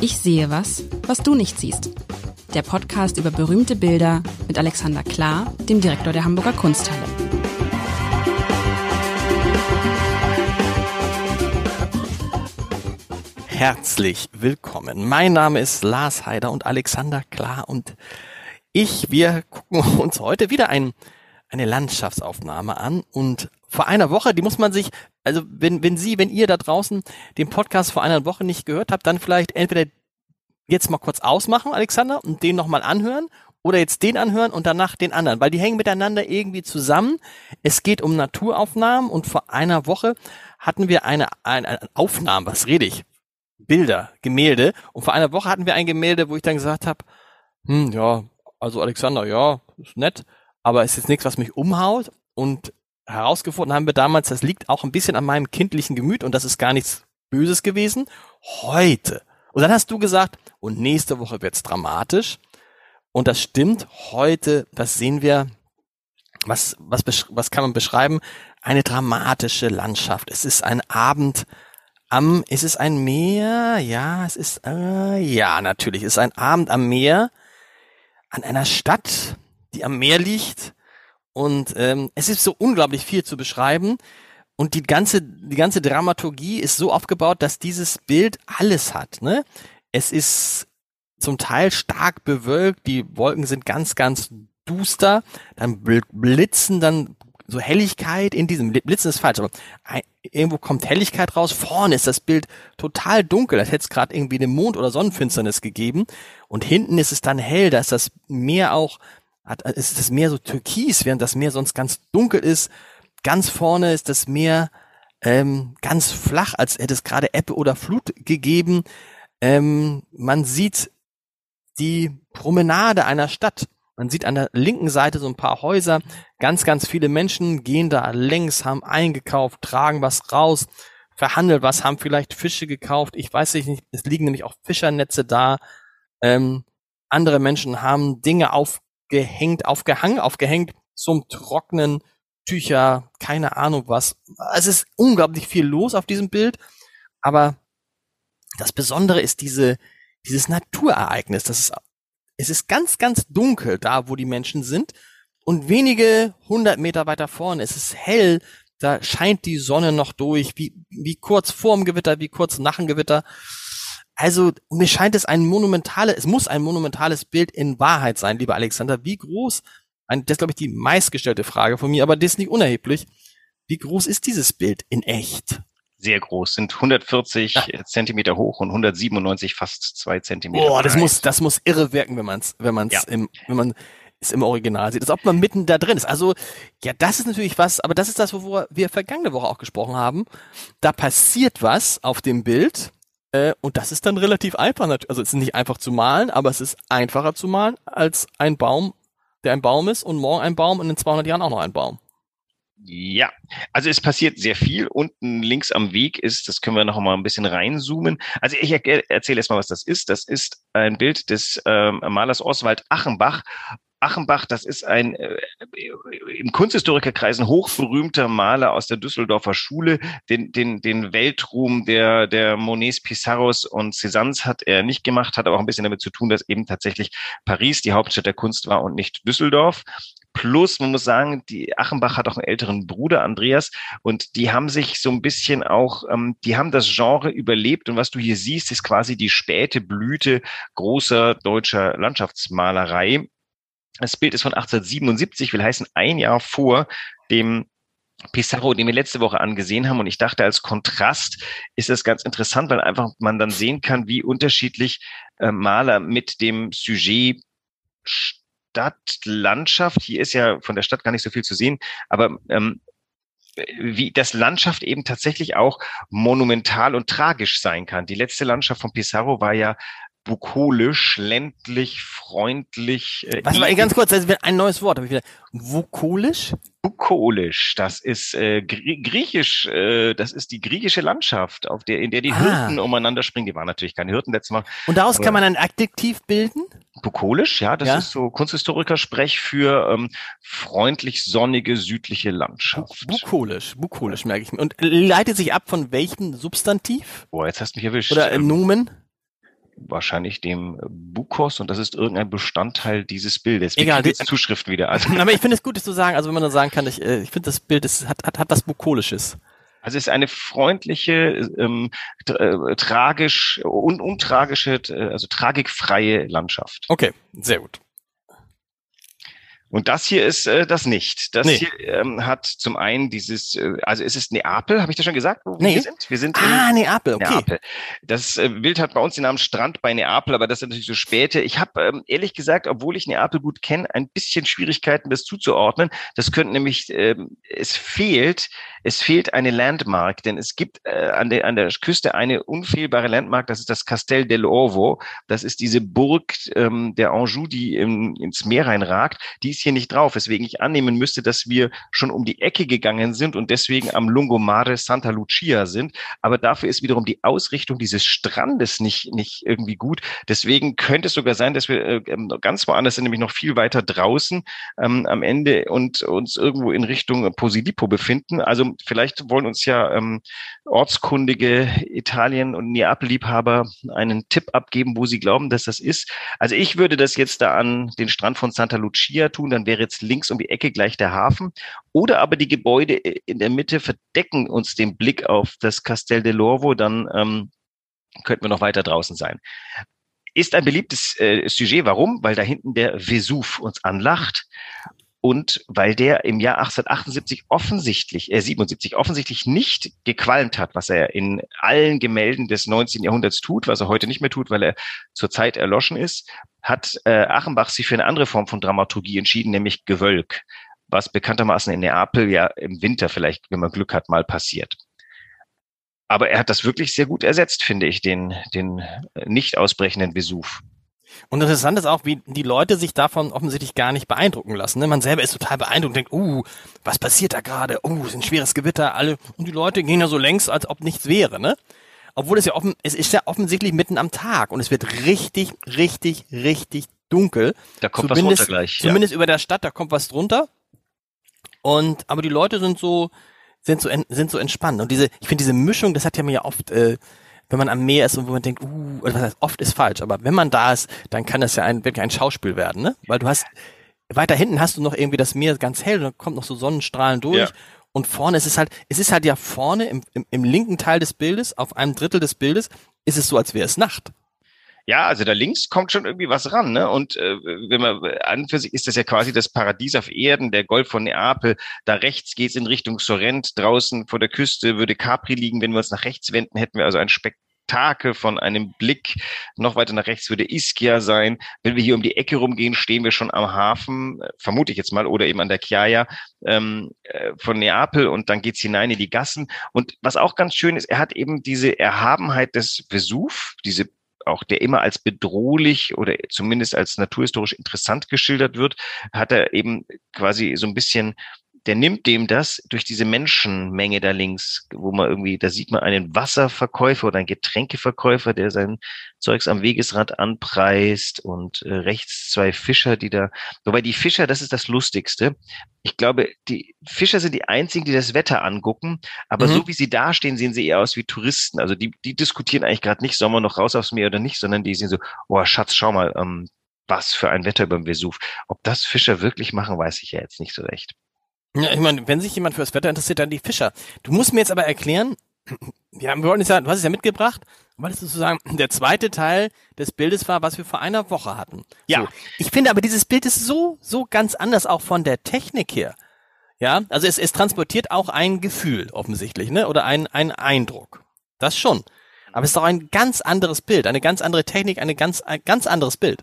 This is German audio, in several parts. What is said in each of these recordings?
Ich sehe was, was du nicht siehst. Der Podcast über berühmte Bilder mit Alexander Klar, dem Direktor der Hamburger Kunsthalle. Herzlich willkommen. Mein Name ist Lars Heider und Alexander Klar und ich, wir gucken uns heute wieder ein, eine Landschaftsaufnahme an und vor einer Woche, die muss man sich, also wenn, wenn Sie, wenn ihr da draußen den Podcast vor einer Woche nicht gehört habt, dann vielleicht entweder jetzt mal kurz ausmachen, Alexander, und den nochmal anhören oder jetzt den anhören und danach den anderen, weil die hängen miteinander irgendwie zusammen. Es geht um Naturaufnahmen und vor einer Woche hatten wir eine, eine, eine Aufnahme, was rede ich? Bilder, Gemälde. Und vor einer Woche hatten wir ein Gemälde, wo ich dann gesagt habe, hm, ja, also Alexander, ja, ist nett, aber ist jetzt nichts, was mich umhaut. Und herausgefunden haben wir damals, das liegt auch ein bisschen an meinem kindlichen Gemüt und das ist gar nichts Böses gewesen. Heute. Und dann hast du gesagt, und nächste Woche wird's dramatisch. Und das stimmt. Heute, das sehen wir, was, was, was kann man beschreiben? Eine dramatische Landschaft. Es ist ein Abend am, ist es ein Meer? Ja, es ist, äh, ja, natürlich, es ist ein Abend am Meer, an einer Stadt, die am Meer liegt. Und ähm, es ist so unglaublich viel zu beschreiben. Und die ganze, die ganze Dramaturgie ist so aufgebaut, dass dieses Bild alles hat. Ne? Es ist zum Teil stark bewölkt, die Wolken sind ganz, ganz duster, dann blitzen dann so Helligkeit in diesem Blitzen ist falsch, aber irgendwo kommt Helligkeit raus. Vorne ist das Bild total dunkel, als hätte es gerade irgendwie eine Mond- oder Sonnenfinsternis gegeben. Und hinten ist es dann hell, da ist das Meer auch, hat, ist das Meer so türkis, während das Meer sonst ganz dunkel ist. Ganz vorne ist das Meer ähm, ganz flach, als hätte es gerade Ebbe oder Flut gegeben. Ähm, man sieht die Promenade einer Stadt man sieht an der linken Seite so ein paar Häuser. Ganz, ganz viele Menschen gehen da längs, haben eingekauft, tragen was raus, verhandelt was, haben vielleicht Fische gekauft. Ich weiß nicht, es liegen nämlich auch Fischernetze da. Ähm, andere Menschen haben Dinge aufgehängt, aufgehangen, aufgehängt zum Trocknen, Tücher, keine Ahnung was. Es ist unglaublich viel los auf diesem Bild, aber das Besondere ist diese, dieses Naturereignis, das ist es ist ganz, ganz dunkel da, wo die Menschen sind. Und wenige hundert Meter weiter vorne es ist hell, da scheint die Sonne noch durch, wie, wie kurz vorm Gewitter, wie kurz nach dem Gewitter. Also, mir scheint es ein monumentales, es muss ein monumentales Bild in Wahrheit sein, lieber Alexander. Wie groß, ein, das ist, glaube ich, die meistgestellte Frage von mir, aber das ist nicht unerheblich. Wie groß ist dieses Bild in echt? sehr groß, sind 140 ja. Zentimeter hoch und 197 fast zwei Zentimeter. Boah, das muss, das muss irre wirken, wenn man es, wenn man es ja. im, wenn man es im Original sieht, als ob man mitten da drin ist. Also, ja, das ist natürlich was, aber das ist das, worüber wir vergangene Woche auch gesprochen haben. Da passiert was auf dem Bild, äh, und das ist dann relativ einfach. Also, es ist nicht einfach zu malen, aber es ist einfacher zu malen als ein Baum, der ein Baum ist und morgen ein Baum und in 200 Jahren auch noch ein Baum. Ja, also es passiert sehr viel. Unten links am Weg ist, das können wir noch mal ein bisschen reinzoomen. Also ich erzähle erstmal, was das ist. Das ist ein Bild des ähm, Malers Oswald Achenbach. Achenbach, das ist ein äh, im Kunsthistorikerkreisen hochberühmter Maler aus der Düsseldorfer Schule. Den, den, den Weltruhm der, der Monets, Pissarros und Cézannes hat er nicht gemacht, hat aber auch ein bisschen damit zu tun, dass eben tatsächlich Paris die Hauptstadt der Kunst war und nicht Düsseldorf. Plus, man muss sagen, die Achenbach hat auch einen älteren Bruder, Andreas, und die haben sich so ein bisschen auch, ähm, die haben das Genre überlebt. Und was du hier siehst, ist quasi die späte Blüte großer deutscher Landschaftsmalerei. Das Bild ist von 1877, will heißen ein Jahr vor dem Pissarro, den wir letzte Woche angesehen haben. Und ich dachte, als Kontrast ist das ganz interessant, weil einfach man dann sehen kann, wie unterschiedlich äh, Maler mit dem Sujet Stadtlandschaft, hier ist ja von der Stadt gar nicht so viel zu sehen, aber ähm, wie das Landschaft eben tatsächlich auch monumental und tragisch sein kann. Die letzte Landschaft von Pissarro war ja bukolisch, ländlich, freundlich. Äh, Was war ganz kurz, das ist ein neues Wort. Ich wieder, bukolisch? Bukolisch, das ist äh, griechisch, äh, das ist die griechische Landschaft, auf der, in der die ah. Hirten umeinander springen. Die waren natürlich keine Hirten letztes Mal. Und daraus kann man ein Adjektiv bilden? Bukolisch, ja, das Ja. ist so Kunsthistoriker-Sprech für ähm, freundlich sonnige südliche Landschaft. Bukolisch, bukolisch merke ich mir. Und leitet sich ab von welchem Substantiv? Boah, jetzt hast du mich erwischt. Oder im Ähm, Nomen? Wahrscheinlich dem Bukos und das ist irgendein Bestandteil dieses Bildes. Wir Egal, die- Zuschriften wieder. Also, Aber ich finde es gut, das zu sagen. Also wenn man dann sagen kann, ich, äh, ich finde das Bild ist, hat, hat, hat was Bukolisches. also es ist eine freundliche, ähm, tra- äh, tragisch, un untragische, äh, also tragikfreie Landschaft. Okay, sehr gut. Und das hier ist äh, das nicht. Das Nee. hier ähm, hat zum einen dieses, äh, also es ist Neapel, habe ich das schon gesagt, wo Nee. wir sind? Wir sind in Ah, Neapel, okay. Neapel. Das äh, Bild hat bei uns den Namen Strand bei Neapel, aber das ist natürlich so späte. Ich habe ähm, ehrlich gesagt, obwohl ich Neapel gut kenne, ein bisschen Schwierigkeiten, das zuzuordnen. Das könnte nämlich, ähm, es fehlt, es fehlt eine Landmark, denn es gibt äh, an, der, an der Küste eine unfehlbare Landmark, das ist das Castel dell'Orvo. Das ist diese Burg ähm, der Anjou, die im, ins Meer reinragt. Die ist hier nicht drauf, weswegen ich annehmen müsste, dass wir schon um die Ecke gegangen sind und deswegen am Lungomare Santa Lucia sind aber dafür ist wiederum die Ausrichtung dieses Strandes nicht, nicht irgendwie gut. Deswegen könnte es sogar sein, dass wir äh, ähm, ganz woanders sind, nämlich noch viel weiter draußen ähm, am Ende und uns irgendwo in Richtung Posilipo befinden. Also vielleicht wollen uns ja ähm, ortskundige Italien- und Neapel-Liebhaber einen Tipp abgeben, wo sie glauben, dass das ist. Also ich würde das jetzt da an den Strand von Santa Lucia tun, dann wäre jetzt links um die Ecke gleich der Hafen. Oder aber die Gebäude in der Mitte verdecken uns den Blick auf das Castel dell'Orvo, dann ähm, könnten wir noch weiter draußen sein. Ist ein beliebtes äh, Sujet. Warum? Weil da hinten der Vesuv uns anlacht und weil der im Jahr 1878 offensichtlich, äh 77 offensichtlich nicht gequalmt hat, was er in allen Gemälden des 19. Jahrhunderts tut, was er heute nicht mehr tut, weil er zurzeit erloschen ist, hat äh, Achenbach sich für eine andere Form von Dramaturgie entschieden, nämlich Gewölk, was bekanntermaßen in Neapel ja im Winter vielleicht, wenn man Glück hat, mal passiert. Aber er hat das wirklich sehr gut ersetzt, finde ich, den, den nicht ausbrechenden Vesuv. Und interessant ist auch, wie die Leute sich davon offensichtlich gar nicht beeindrucken lassen. Ne? Man selber ist total beeindruckt und denkt, uh, was passiert da gerade? Uh, ist ein schweres Gewitter, alle. Und die Leute gehen ja so längs, als ob nichts wäre, ne? Obwohl es ja offen, es ist ja offensichtlich mitten am Tag und es wird richtig, richtig, richtig dunkel. Da kommt zumindest, was runter gleich. Ja. Zumindest über der Stadt, da kommt was drunter. Und, aber die Leute sind so, sind so, sind so entspannt. Und diese, ich finde diese Mischung, das hat ja mir ja oft, äh, wenn man am Meer ist und wo man denkt, uh, oder was heißt, oft ist falsch, aber wenn man da ist, dann kann das ja ein, wirklich ein Schauspiel werden, ne? Weil du hast, weiter hinten hast du noch irgendwie das Meer ganz hell und dann kommt noch so Sonnenstrahlen durch. Ja. Und vorne ist es halt, es ist halt ja vorne im, im, im linken Teil des Bildes, auf einem Drittel des Bildes, ist es so, als wäre es Nacht. Ja, also da links kommt schon irgendwie was ran, ne? Und äh, wenn man an für sich ist das ja quasi das Paradies auf Erden, der Golf von Neapel. Da rechts geht's in Richtung Sorrent, draußen vor der Küste würde Capri liegen. Wenn wir uns nach rechts wenden, hätten wir also ein Spektakel von einem Blick. Noch weiter nach rechts würde Ischia sein. Wenn wir hier um die Ecke rumgehen, stehen wir schon am Hafen, äh, vermute ich jetzt mal, oder eben an der Chiaia ähm, äh, von Neapel und dann geht's hinein in die Gassen. Und was auch ganz schön ist, er hat eben diese Erhabenheit des Vesuv, diese auch der immer als bedrohlich oder zumindest als naturhistorisch interessant geschildert wird, hat er eben quasi so ein bisschen, der nimmt dem das durch diese Menschenmenge da links, wo man irgendwie, da sieht man einen Wasserverkäufer oder einen Getränkeverkäufer, der sein Zeugs am Wegesrand anpreist und äh, rechts zwei Fischer, die da, wobei die Fischer, das ist das Lustigste. Ich glaube, die Fischer sind die einzigen, die das Wetter angucken, aber Mhm. so wie sie dastehen, sehen sie eher aus wie Touristen. Also die, die diskutieren eigentlich gerade nicht, sollen wir noch raus aufs Meer oder nicht, sondern die sind so, oh Schatz, schau mal, ähm, was für ein Wetter beim Vesuv. Ob das Fischer wirklich machen, weiß ich ja jetzt nicht so recht. Ja, ich meine, wenn sich jemand für das Wetter interessiert, dann die Fischer. Du musst mir jetzt aber erklären, ja, wir wollten es ja, du hast es ja mitgebracht, weil es sozusagen der zweite Teil des Bildes war, was wir vor einer Woche hatten. Ja. So. Ich finde aber dieses Bild ist so, so ganz anders, auch von der Technik her. Ja, also es, es transportiert auch ein Gefühl, offensichtlich, ne, oder ein, ein Eindruck. Das schon. Aber es ist auch ein ganz anderes Bild, eine ganz andere Technik, eine ganz, ein ganz anderes Bild.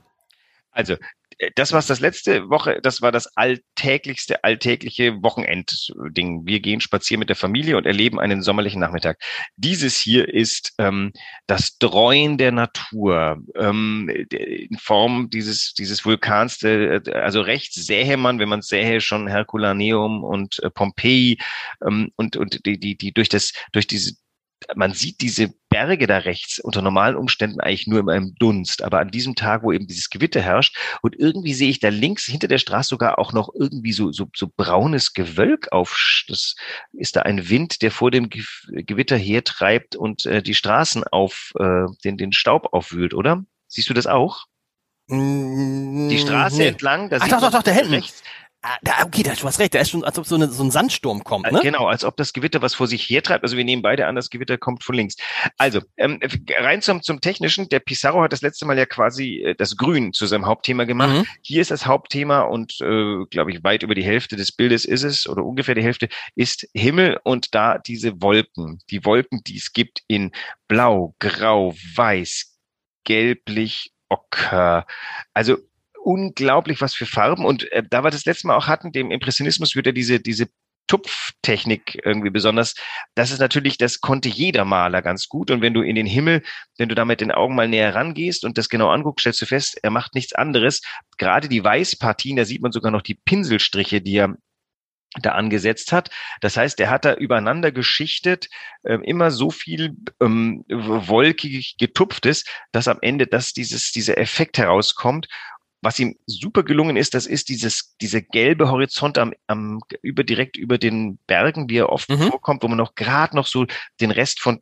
Also, das was das letzte Woche, das war das alltäglichste, alltägliche Wochenendding. Wir gehen spazieren mit der Familie und erleben einen sommerlichen Nachmittag. Dieses hier ist ähm, das Dräuen der Natur ähm, in Form dieses dieses Vulkans. Der, also rechts sähe man, wenn man sähe, schon Herculaneum und äh, Pompeji ähm, und und die die die durch das durch diese man sieht diese Berge da rechts unter normalen Umständen eigentlich nur in einem Dunst. Aber an diesem Tag, wo eben dieses Gewitter herrscht und irgendwie sehe ich da links hinter der Straße sogar auch noch irgendwie so, so, so braunes Gewölk auf. Das ist da ein Wind, der vor dem Gewitter hertreibt und äh, die Straßen auf, äh, den, den Staub aufwühlt, oder? Siehst du das auch? Die Straße nee. entlang, da Ach, doch, doch, doch, da hinten. Rechts, Ah, da, okay, da, du hast recht, da ist schon, als ob so, eine, so ein Sandsturm kommt, äh, ne? Genau, als ob das Gewitter was vor sich hertreibt. Also wir nehmen beide an, das Gewitter kommt von links. Also, ähm, rein zum, zum Technischen. Der Pissarro hat das letzte Mal ja quasi äh, das Grün zu seinem Hauptthema gemacht. Mhm. Hier ist das Hauptthema und, äh, glaube ich, weit über die Hälfte des Bildes ist es, oder ungefähr die Hälfte, ist Himmel und da diese Wolken. Die Wolken, die es gibt in Blau, Grau, Weiß, Gelblich, Ocker. Also unglaublich, was für Farben. Und äh, da wir das letzte Mal auch hatten, dem Impressionismus wird ja diese, diese Tupftechnik irgendwie besonders. Das ist natürlich, das konnte jeder Maler ganz gut. Und wenn du in den Himmel, wenn du da mit den Augen mal näher rangehst und das genau anguckst, stellst du fest, er macht nichts anderes. Gerade die Weißpartien, da sieht man sogar noch die Pinselstriche, die er da angesetzt hat. Das heißt, er hat da übereinander geschichtet, äh, immer so viel ähm, wolkig getupft ist, dass am Ende das dieses, dieser Effekt herauskommt. Was ihm super gelungen ist, das ist dieses, diese gelbe Horizont am, am über direkt über den Bergen, wie er oft mhm. vorkommt, wo man noch gerade noch so den Rest von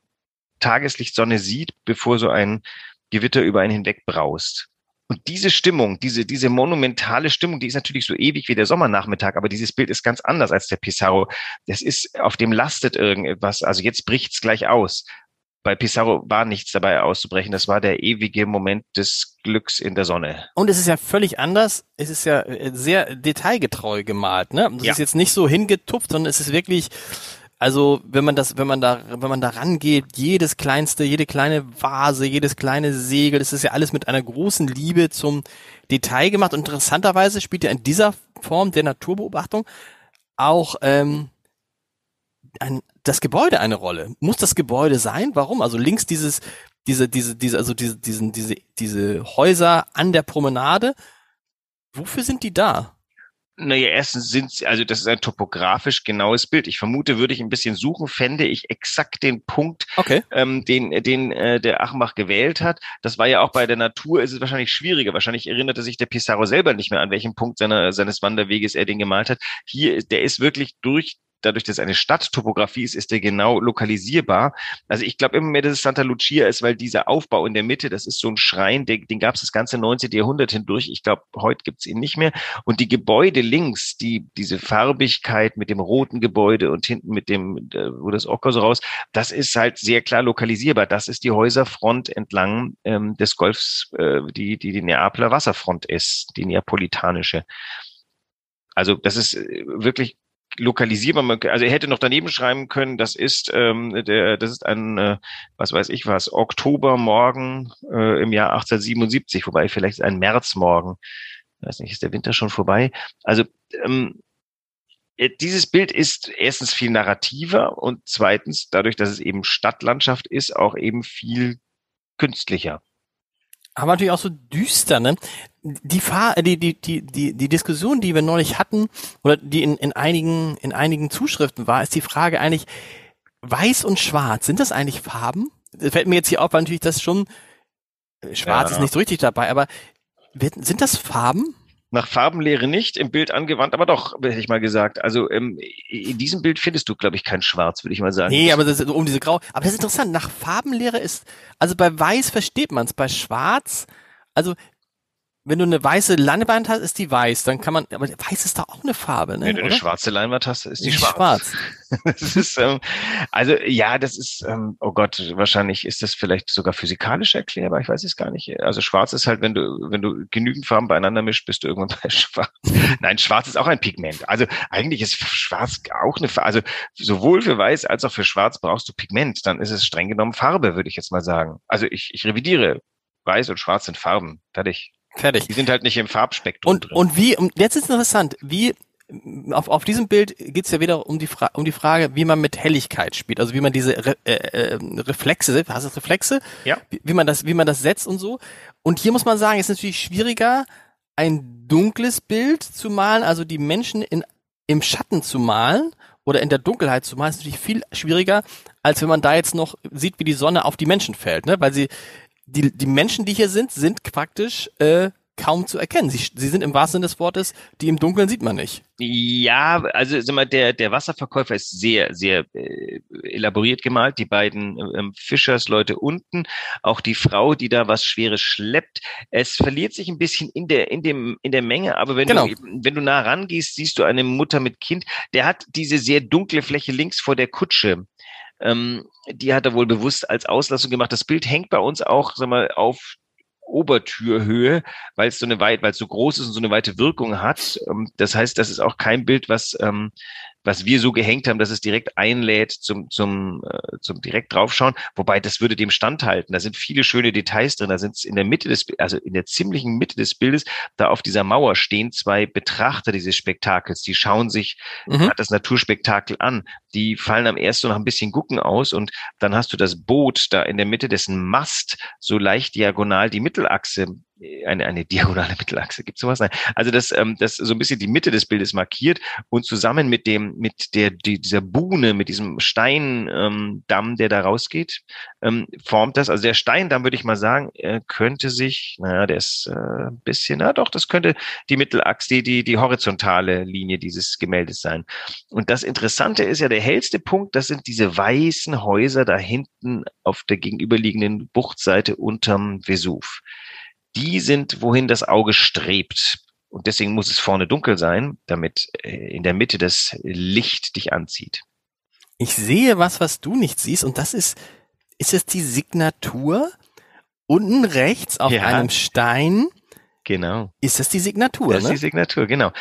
Tageslicht, Sonne sieht, bevor so ein Gewitter über einen hinweg braust. Und diese Stimmung, diese, diese monumentale Stimmung, die ist natürlich so ewig wie der Sommernachmittag, aber dieses Bild ist ganz anders als der Pissarro. Das ist, auf dem lastet irgendetwas. Also jetzt bricht's gleich aus bei Pissarro war nichts dabei auszubrechen. Das war der ewige Moment des Glücks in der Sonne. Und es ist ja völlig anders. Es ist ja äh, sehr detailgetreu gemalt. Ne? Es ja. ist jetzt nicht so hingetupft, sondern es ist wirklich, also wenn man das, wenn man da, wenn man da rangeht, jedes kleinste, jede kleine Vase, jedes kleine Segel, das ist ja alles mit einer großen Liebe zum Detail gemacht. Und interessanterweise spielt ja in dieser Form der Naturbeobachtung auch ähm, ein, das Gebäude eine Rolle? Muss das Gebäude sein? Warum? Also links dieses, diese, diese, diese, also diese, diesen, diese, diese Häuser an der Promenade. Wofür sind die da? Naja, erstens sind sie, also das ist ein topografisch genaues Bild. Ich vermute, würde ich ein bisschen suchen, fände ich exakt den Punkt, okay. ähm, den, den äh, der Achenbach gewählt hat. Das war ja auch bei der Natur, ist es wahrscheinlich schwieriger. Wahrscheinlich erinnerte sich der Pissarro selber nicht mehr, an welchem Punkt seiner, seines Wanderweges er den gemalt hat. Hier, der ist wirklich durch dadurch, dass es eine Stadttopographie ist, ist der genau lokalisierbar. Also ich glaube immer mehr, dass es Santa Lucia ist, weil dieser Aufbau in der Mitte, das ist so ein Schrein, den, den gab es das ganze 19. Jahrhundert hindurch. Ich glaube, heute gibt es ihn nicht mehr. Und die Gebäude links, die diese Farbigkeit mit dem roten Gebäude und hinten mit dem, wo das Ocker so raus, das ist halt sehr klar lokalisierbar. Das ist die Häuserfront entlang ähm, des Golfs, äh, die, die die Neapeler Wasserfront ist, die neapolitanische. Also das ist äh, wirklich lokalisierbar. Also er hätte noch daneben schreiben können, das ist ähm, der, das ist ein, äh, was weiß ich was, Oktobermorgen äh, im Jahr 1877, wobei vielleicht ein Märzmorgen. Ich weiß nicht, ist der Winter schon vorbei? Also ähm, äh, dieses Bild ist erstens viel narrativer und zweitens, dadurch, dass es eben Stadtlandschaft ist, auch eben viel künstlicher aber natürlich auch so düster, ne? Die Fahr die, die, die, die, die Diskussion, die wir neulich hatten, oder die in, in einigen, in einigen Zuschriften war, ist die Frage eigentlich, weiß und schwarz, sind das eigentlich Farben? Das fällt mir jetzt hier auf, weil natürlich das schon, äh, schwarz ja. ist nicht so richtig dabei, aber sind das Farben? Nach Farbenlehre nicht, im Bild angewandt, aber doch, hätte ich mal gesagt. Also ähm, in diesem Bild findest du, glaube ich, kein Schwarz, würde ich mal sagen. Nee, aber das ist um diese Grau. Aber das ist interessant, nach Farbenlehre ist, also bei Weiß versteht man es, bei Schwarz, also wenn du eine weiße Leinwand hast, ist die weiß. Dann kann man, aber weiß ist doch auch eine Farbe, ne? Wenn du eine schwarze Leinwand hast, ist die, die schwarz. schwarz. das ist, ähm, also ja, das ist, ähm, oh Gott, wahrscheinlich ist das vielleicht sogar physikalisch erklärbar. Ich weiß es gar nicht. Also schwarz ist halt, wenn du, wenn du genügend Farben beieinander mischt, bist du irgendwann bei schwarz. Nein, schwarz ist auch ein Pigment. Also eigentlich ist schwarz auch eine Farbe. Also sowohl für weiß als auch für schwarz brauchst du Pigment. Dann ist es streng genommen Farbe, würde ich jetzt mal sagen. Also ich, ich revidiere. Weiß und schwarz sind Farben. Fertig. Fertig. Die sind halt nicht im Farbspektrum und, drin. Und wie, und jetzt ist interessant, wie auf, auf diesem Bild geht's ja wieder um die, Fra um die Frage, wie man mit Helligkeit spielt, also wie man diese Re äh, äh, Reflexe, hast du Reflexe? Ja. Wie, wie, man das, wie man das setzt und so. Und hier muss man sagen, ist natürlich schwieriger, ein dunkles Bild zu malen, also die Menschen in, im Schatten zu malen oder in der Dunkelheit zu malen, ist natürlich viel schwieriger, als wenn man da jetzt noch sieht, wie die Sonne auf die Menschen fällt, ne? Weil sie, die, die Menschen, die hier sind, sind praktisch äh, kaum zu erkennen. Sie, sie sind im wahrsten Sinne des Wortes, die im Dunkeln sieht man nicht. Ja, also sag mal, der, der Wasserverkäufer ist sehr, sehr äh, elaboriert gemalt. Die beiden ähm, Fischersleute unten, auch die Frau, die da was Schweres schleppt. Es verliert sich ein bisschen in der, in dem, in der Menge, aber wenn genau. du, wenn du nah rangehst, siehst du eine Mutter mit Kind. Der hat diese sehr dunkle Fläche links vor der Kutsche. Ähm, die hat er wohl bewusst als Auslassung gemacht. Das Bild hängt bei uns auch, sag mal, auf Obertürhöhe, weil es so eine weit, weil es so groß ist und so eine weite Wirkung hat. Ähm, das heißt, das ist auch kein Bild, was ähm, was wir so gehängt haben, dass es direkt einlädt zum, zum, äh, zum direkt draufschauen. Wobei das würde dem standhalten. Da sind viele schöne Details drin. Da sind in der Mitte des, also in der ziemlichen Mitte des Bildes, da auf dieser Mauer stehen zwei Betrachter dieses Spektakels. Die schauen sich mhm. das Naturspektakel an. Die fallen am ersten noch ein bisschen gucken aus und dann hast du das Boot da in der Mitte, dessen Mast so leicht diagonal die Mittelachse eine, eine diagonale Mittelachse. Gibt sowas? Nein. Also das, ähm, das so ein bisschen die Mitte des Bildes markiert und zusammen mit dem, mit der, die, dieser Buhne, mit diesem Steindamm, ähm, der da rausgeht, ähm, formt das. Also der Steindamm, würde ich mal sagen, äh, könnte sich, naja, der ist äh, ein bisschen, na doch, das könnte die Mittelachse, die, die, die horizontale Linie dieses Gemäldes sein. Und das Interessante ist ja, der hellste Punkt, das sind diese weißen Häuser da hinten auf der gegenüberliegenden Buchtseite unterm Vesuv die sind, wohin das Auge strebt. Und deswegen muss es vorne dunkel sein, damit äh, in der Mitte das Licht dich anzieht. Ich sehe was, was du nicht siehst, und das ist, ist es die Signatur? Unten rechts auf ja. einem Stein. Genau. Ist das die Signatur? Das ist ne? die Signatur, genau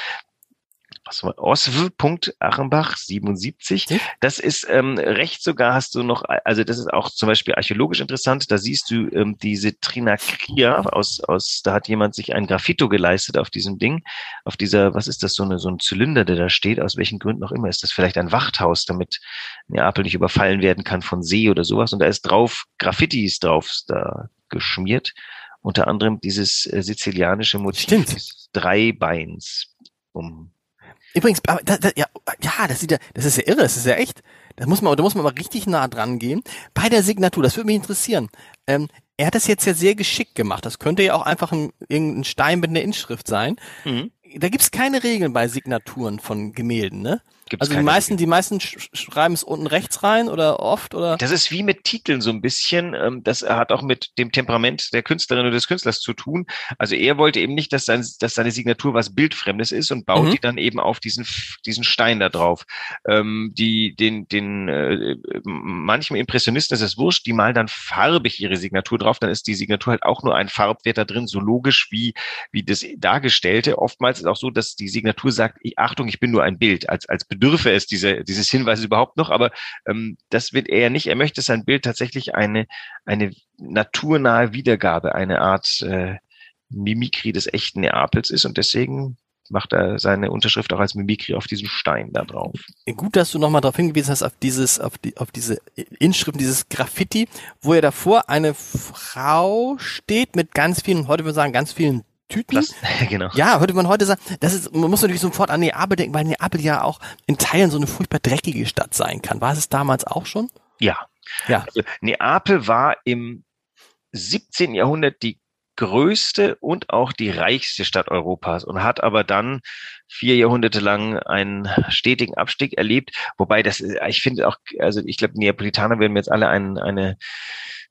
was war Osw.Achenbach 77. Hm? Das ist ähm, rechts sogar hast du noch, also das ist auch zum Beispiel archäologisch interessant. Da siehst du ähm, diese Trinakria aus, aus, da hat jemand sich ein Graffito geleistet auf diesem Ding, auf dieser, was ist das, so, eine, so ein Zylinder, der da steht, aus welchen Gründen auch immer. Ist das vielleicht ein Wachthaus, damit Neapel nicht überfallen werden kann von See oder sowas? Und da ist drauf, Graffitis drauf da geschmiert. Unter anderem dieses äh, sizilianische Motiv Stimmt. des Dreibeins. Um Übrigens, da, da, ja, ja, das sieht ja, das ist ja irre, das ist ja echt. Da muss man, da muss man mal richtig nah dran gehen. Bei der Signatur, das würde mich interessieren. Ähm, er hat das jetzt ja sehr geschickt gemacht. Das könnte ja auch einfach ein, irgendein Stein mit einer Inschrift sein. Mhm. Da gibt's keine Regeln bei Signaturen von Gemälden, ne? Gibt's also die meisten, die meisten schreiben es unten rechts rein oder oft oder? Das ist wie mit Titeln so ein bisschen. Ähm, das hat auch mit dem Temperament der Künstlerin oder des Künstlers zu tun. Also er wollte eben nicht, dass, sein, dass seine Signatur was Bildfremdes ist und baut mhm. die dann eben auf diesen, diesen Stein da drauf. Ähm, die, den, den, äh, manchem Impressionisten ist es wurscht, die malen dann farbig ihre Signatur drauf, dann ist die Signatur halt auch nur ein Farbwert da drin, so logisch wie, wie das Dargestellte. Oftmals ist es auch so, dass die Signatur sagt, Achtung, ich bin nur ein Bild, als, als bedürfe es diese, dieses Hinweis überhaupt noch, aber ähm, das wird er nicht. Er möchte sein Bild tatsächlich eine, eine naturnahe Wiedergabe, eine Art äh, Mimikry des echten Neapels ist und deswegen macht er seine Unterschrift auch als Mimikry auf diesen Stein da drauf. Gut, dass du nochmal darauf hingewiesen hast, auf dieses, auf die, auf diese Inschrift, dieses Graffiti, wo ja davor eine Frau steht mit ganz vielen, heute würde ich sagen, ganz vielen Tüten. Das, genau. Ja, würde man heute sagen, das ist, man muss natürlich sofort an Neapel denken, weil Neapel ja auch in Teilen so eine furchtbar dreckige Stadt sein kann. War es damals auch schon? Ja. Ja. Also, Neapel war im 17. Jahrhundert die größte und auch die reichste Stadt Europas und hat aber dann vier Jahrhunderte lang einen stetigen Abstieg erlebt. Wobei das, ich finde auch, also ich glaube, Neapolitaner werden mir jetzt alle ein, eine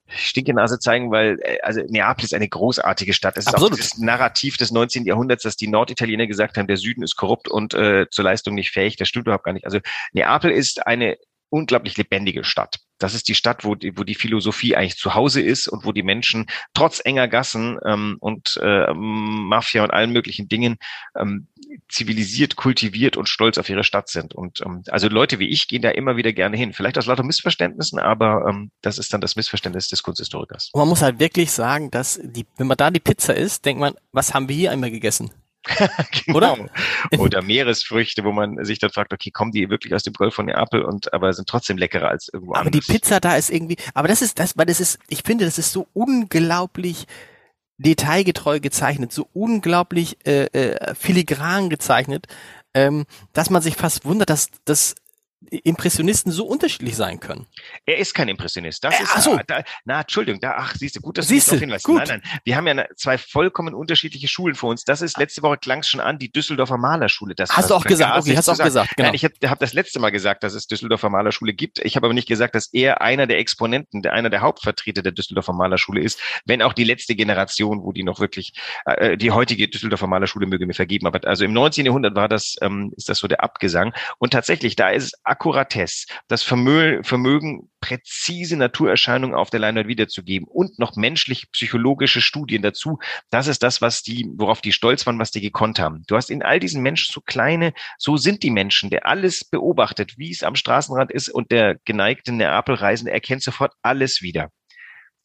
Stinkenase zeigen, weil äh, also Neapel ist eine großartige Stadt. Es ist Absolut. auch das Narrativ des 19. Jahrhunderts, dass die Norditaliener gesagt haben, der Süden ist korrupt und äh, zur Leistung nicht fähig. Das stimmt überhaupt gar nicht. Also Neapel ist eine unglaublich lebendige Stadt. Das ist die Stadt, wo die, wo die Philosophie eigentlich zu Hause ist und wo die Menschen trotz enger Gassen ähm, und äh, Mafia und allen möglichen Dingen ähm, zivilisiert, kultiviert und stolz auf ihre Stadt sind. Und ähm, also Leute wie ich gehen da immer wieder gerne hin. Vielleicht aus lauter Missverständnissen, aber ähm, das ist dann das Missverständnis des Kunsthistorikers. Und man muss halt wirklich sagen, dass die, wenn man da die Pizza isst, denkt man, was haben wir hier einmal gegessen? genau. Oder? Oder Meeresfrüchte, wo man sich dann fragt, okay, kommen die wirklich aus dem Golf von Neapel und aber sind trotzdem leckerer als irgendwo aber anders. Aber die Pizza da ist irgendwie, aber das ist das, weil das ist, ich finde, das ist so unglaublich detailgetreu gezeichnet, so unglaublich äh, äh, filigran gezeichnet, ähm, dass man sich fast wundert, dass das Impressionisten so unterschiedlich sein können. Er ist kein Impressionist. Das Äh, ist, ach so. da, na, Entschuldigung, da, ach, siehst du, gut, dass Siehst du hinweist. Nein, nein, wir haben ja eine, zwei vollkommen unterschiedliche Schulen vor uns. Das ist, letzte Woche klang es schon an, die Düsseldorfer Malerschule. Das Hast du auch gesagt, okay, ich hast du auch gesagt, genau. Nein, ich habe hab das letzte Mal gesagt, dass es Düsseldorfer Malerschule gibt. Ich habe aber nicht gesagt, dass er einer der Exponenten, der, einer der Hauptvertreter der Düsseldorfer Malerschule ist, wenn auch die letzte Generation, wo die noch wirklich, äh, die heutige Düsseldorfer Malerschule möge mir vergeben. Aber also im 19. Jahrhundert war das, ähm, ist das so der Abgesang. Und tatsächlich, da ist es Akkuratesse, das Vermö Vermögen, präzise Naturerscheinungen auf der Leinwand wiederzugeben und noch menschlich-psychologische Studien dazu. Das ist das, was die, worauf die stolz waren, was die gekonnt haben. Du hast in all diesen Menschen so kleine, so sind die Menschen, der alles beobachtet, wie es am Straßenrand ist und der geneigte Neapelreisende erkennt sofort alles wieder.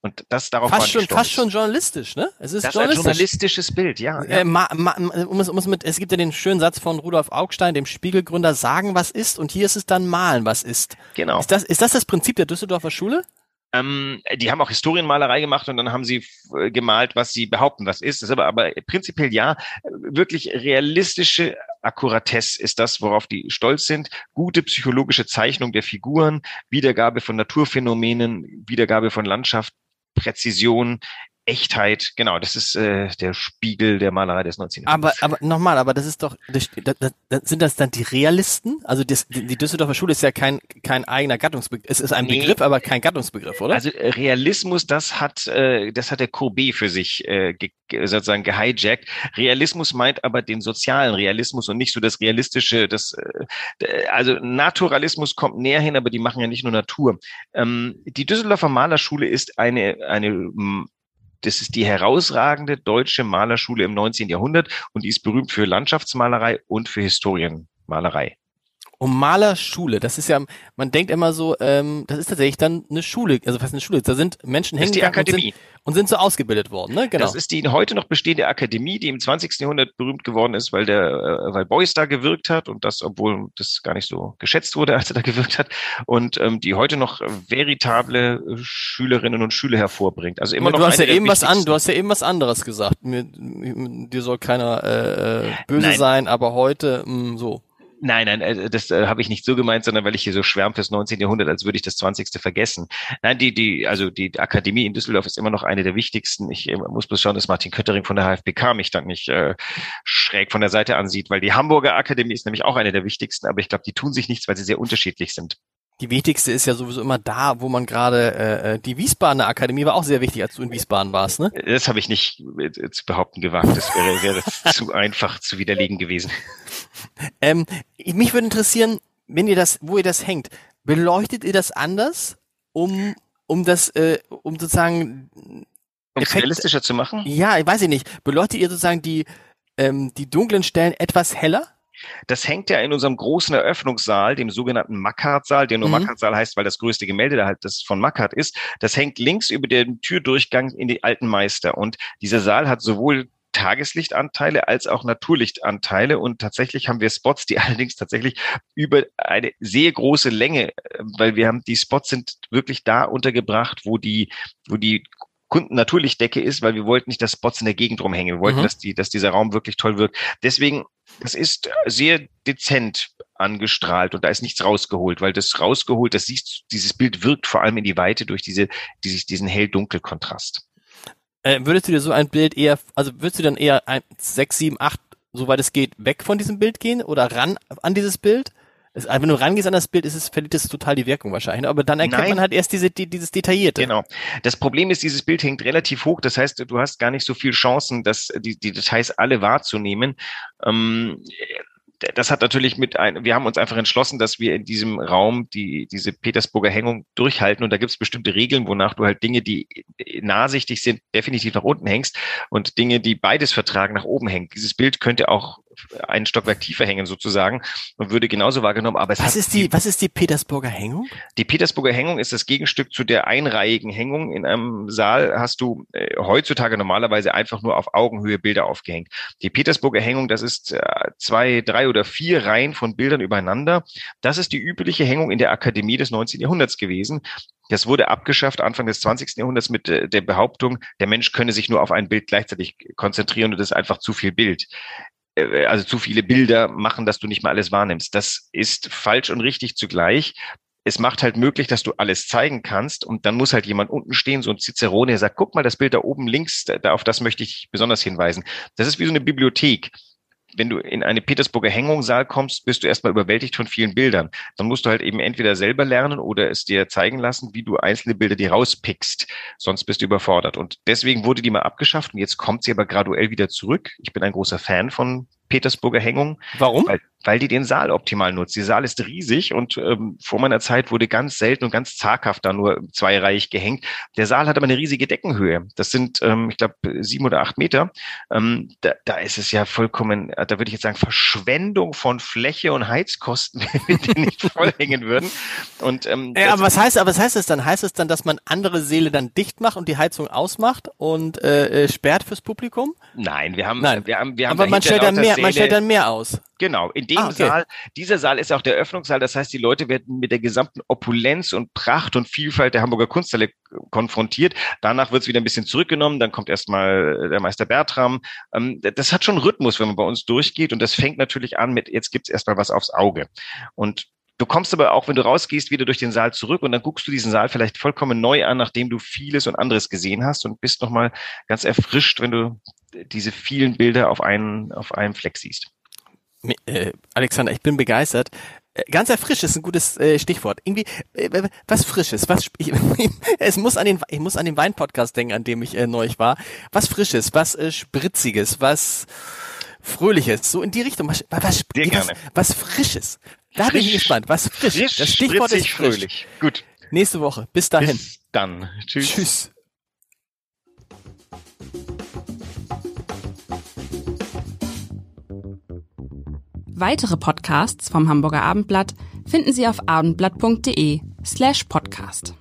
Und das darauf Fast schon, fast schon journalistisch, ne? Es ist das ist ein journalistisch. journalistisches Bild, ja. ja. Äh, ma, ma, um es, um es mit, es gibt ja den schönen Satz von Rudolf Augstein, dem Spiegelgründer, sagen, was ist, und hier ist es dann malen, was ist. genau. Ist das, ist das das Prinzip der Düsseldorfer Schule? Ähm, die haben auch Historienmalerei gemacht und dann haben sie äh, gemalt, was sie behaupten, was ist. Das ist aber, aber prinzipiell ja, äh, wirklich realistische Akkuratesse ist das, worauf die stolz sind. Gute psychologische Zeichnung der Figuren, Wiedergabe von Naturphänomenen, Wiedergabe von Landschaft, Präzision, Echtheit. Genau, das ist äh, der Spiegel der Malerei des 19. Aber, aber nochmal, aber das ist doch, das, das, das, sind das dann die Realisten? Also das, die Düsseldorfer Schule ist ja kein, kein eigener Gattungsbegriff. Es ist ein Nee. Begriff, aber kein Gattungsbegriff, oder? Also äh, Realismus, das hat, äh, das hat der Courbet für sich äh, ge ge- sozusagen gehijackt. Realismus meint aber den sozialen Realismus und nicht so das realistische. Das, äh, also Naturalismus kommt näher hin, aber die machen ja nicht nur Natur. Ähm, die Düsseldorfer Malerschule ist eine eine das ist die herausragende deutsche Malerschule im 19. Jahrhundert und die ist berühmt für Landschaftsmalerei und für Historienmalerei. Um Malerschule, das ist ja, man denkt immer so, ähm, das ist tatsächlich dann eine Schule, also fast eine Schule. Da sind Menschen Das ist die hingegangen und Akademie. sind, und sind so ausgebildet worden, ne? Genau. Das ist die heute noch bestehende Akademie, die im 20. Jahrhundert berühmt geworden ist, weil der, äh, weil Beuys da gewirkt hat und das, obwohl das gar nicht so geschätzt wurde, als er da gewirkt hat und ähm, die heute noch veritable äh, Schülerinnen und Schüler hervorbringt. Also immer Aber noch du hast ja eben was an, du hast ja eben was anderes gesagt. Mir, mir, dir soll keiner äh, äh, böse Nein. sein, aber heute mh, so. Nein, nein, äh, das äh, habe ich nicht so gemeint, sondern weil ich hier so schwärm fürs 19. Jahrhundert, als würde ich das 20. vergessen. Nein, die, die, also die Akademie in Düsseldorf ist immer noch eine der wichtigsten. Ich äh, muss bloß schauen, dass Martin Köttering von der HFBK mich dann nicht äh, schräg von der Seite ansieht, weil die Hamburger Akademie ist nämlich auch eine der wichtigsten, aber ich glaube, die tun sich nichts, weil sie sehr unterschiedlich sind. Die wichtigste ist ja sowieso immer da, wo man gerade äh, äh, die Wiesbadener Akademie war auch sehr wichtig, als du in Wiesbaden warst, ne? Das habe ich nicht äh, zu behaupten gewagt. Das wäre, wäre zu einfach zu widerlegen gewesen. Ähm, ich- mich würde interessieren, wenn ihr das, wo ihr das hängt, beleuchtet ihr das anders, um um das, äh, um sozusagen Um es realistischer zu machen? Ja, ich weiß ich nicht. Beleuchtet ihr sozusagen die, ähm, die dunklen Stellen etwas heller? Das hängt ja in unserem großen Eröffnungssaal, dem sogenannten Mackart-Saal, der nur Mhm. Mackart-Saal heißt, weil das größte Gemälde da halt das von Mackart ist. Das hängt links über den Türdurchgang in die alten Meister. Und dieser Saal hat sowohl Tageslichtanteile als auch Naturlichtanteile. Und tatsächlich haben wir Spots, die allerdings tatsächlich über eine sehr große Länge, äh, weil wir haben, die Spots sind wirklich da untergebracht, wo die, wo die Kunden Naturlichtdecke ist, weil wir wollten nicht, dass Spots in der Gegend rumhängen. Wir wollten, Mhm. dass die, dass dieser Raum wirklich toll wirkt. Deswegen, es ist sehr dezent angestrahlt und da ist nichts rausgeholt, weil das rausgeholt, das siehst, dieses Bild wirkt vor allem in die Weite durch diese, dieses, diesen hell-dunkel-Kontrast. Äh, würdest du dir so ein Bild eher, also würdest du dann eher ein, sechs, sieben, acht, soweit es geht, weg von diesem Bild gehen oder ran an dieses Bild? Es, also wenn du rangehst an das Bild, ist es, verliert es total die Wirkung wahrscheinlich. Aber dann erkennt Nein. man halt erst diese, die, dieses Detaillierte. Genau. Das Problem ist, dieses Bild hängt relativ hoch. Das heißt, du hast gar nicht so viel Chancen, dass die, die Details alle wahrzunehmen. Ähm, das hat natürlich mit ein, wir haben uns einfach entschlossen, dass wir in diesem Raum die, diese Petersburger Hängung durchhalten und da gibt es bestimmte Regeln, wonach du halt Dinge, die nahsichtig sind, definitiv nach unten hängst und Dinge, die beides vertragen, nach oben hängen. Dieses Bild könnte auch einen Stockwerk tiefer hängen sozusagen und würde genauso wahrgenommen, aber es Was ist die, was ist die Petersburger Hängung? die Petersburger Hängung ist das Gegenstück zu der einreihigen Hängung. In einem Saal hast du äh, heutzutage normalerweise einfach nur auf Augenhöhe Bilder aufgehängt. Die Petersburger Hängung, das ist äh, zwei, drei oder vier Reihen von Bildern übereinander. Das ist die übliche Hängung in der Akademie des 19. Jahrhunderts gewesen. Das wurde abgeschafft Anfang des 20. Jahrhunderts mit äh, der Behauptung, der Mensch könne sich nur auf ein Bild gleichzeitig konzentrieren und das ist einfach zu viel Bild äh, also zu viele Bilder machen, dass du nicht mal alles wahrnimmst. Das ist falsch und richtig zugleich es macht halt möglich, dass du alles zeigen kannst und dann muss halt jemand unten stehen, so ein Cicerone, der sagt, guck mal, das Bild da oben links, da, auf das möchte ich besonders hinweisen. Das ist wie so eine Bibliothek wenn du in eine Petersburger Hängungssaal kommst, bist du erstmal überwältigt von vielen Bildern. Dann musst du halt eben entweder selber lernen oder es dir zeigen lassen, wie du einzelne Bilder dir rauspickst. Sonst bist du überfordert. Und deswegen wurde die mal abgeschafft und jetzt kommt sie aber graduell wieder zurück. Ich bin ein großer Fan von Petersburger Hängung. Warum? Weil, weil die den Saal optimal nutzt. Die Saal ist riesig und ähm, vor meiner Zeit wurde ganz selten und ganz zaghaft da nur zweireich gehängt. Der Saal hat aber eine riesige Deckenhöhe. Das sind, ähm, ich glaube, sieben oder acht Meter. Ähm, da, da ist es ja vollkommen, da würde ich jetzt sagen, Verschwendung von Fläche und Heizkosten, wenn die nicht vollhängen würden. Und, ähm, ja, aber was heißt, aber was heißt es dann? Heißt es dann, dass man andere Säle dann dicht macht und die Heizung ausmacht und äh, äh sperrt fürs Publikum? Nein, wir haben, Nein. wir haben, wir haben aber man stellt dann mehr, man stellt dann mehr aus. Genau, in dem ah, okay. Saal, dieser Saal ist auch der Öffnungssaal, das heißt, die Leute werden mit der gesamten Opulenz und Pracht und Vielfalt der Hamburger Kunsthalle konfrontiert. Danach wird es wieder ein bisschen zurückgenommen, dann kommt erstmal der Meister Bertram. Ähm, das hat schon Rhythmus, wenn man bei uns durchgeht und das fängt natürlich an mit, jetzt gibt's erstmal was aufs Auge. Und Du kommst aber auch, wenn du rausgehst, wieder durch den Saal zurück und dann guckst du diesen Saal vielleicht vollkommen neu an, nachdem du vieles und anderes gesehen hast und bist nochmal ganz erfrischt, wenn du diese vielen Bilder auf einen, auf einem Fleck siehst. Äh, Alexander, ich bin begeistert. Äh, ganz erfrischt ist ein gutes äh, Stichwort. Irgendwie was Frisches, was ich, es muss an den ich muss an den Wein-Podcast denken, an dem ich neulich war. Was Frisches, was Spritziges, was Fröhliches, so in die Richtung. Was, was, was, was Frisches. Da frisch, bin ich gespannt. Was frisch. frisch das Stichwort ist frisch. fröhlich. Gut. Nächste Woche. Bis dahin. Bis dann. Tschüss. Tschüss. Weitere Podcasts vom Hamburger Abendblatt finden Sie auf abendblatt.de slash podcast.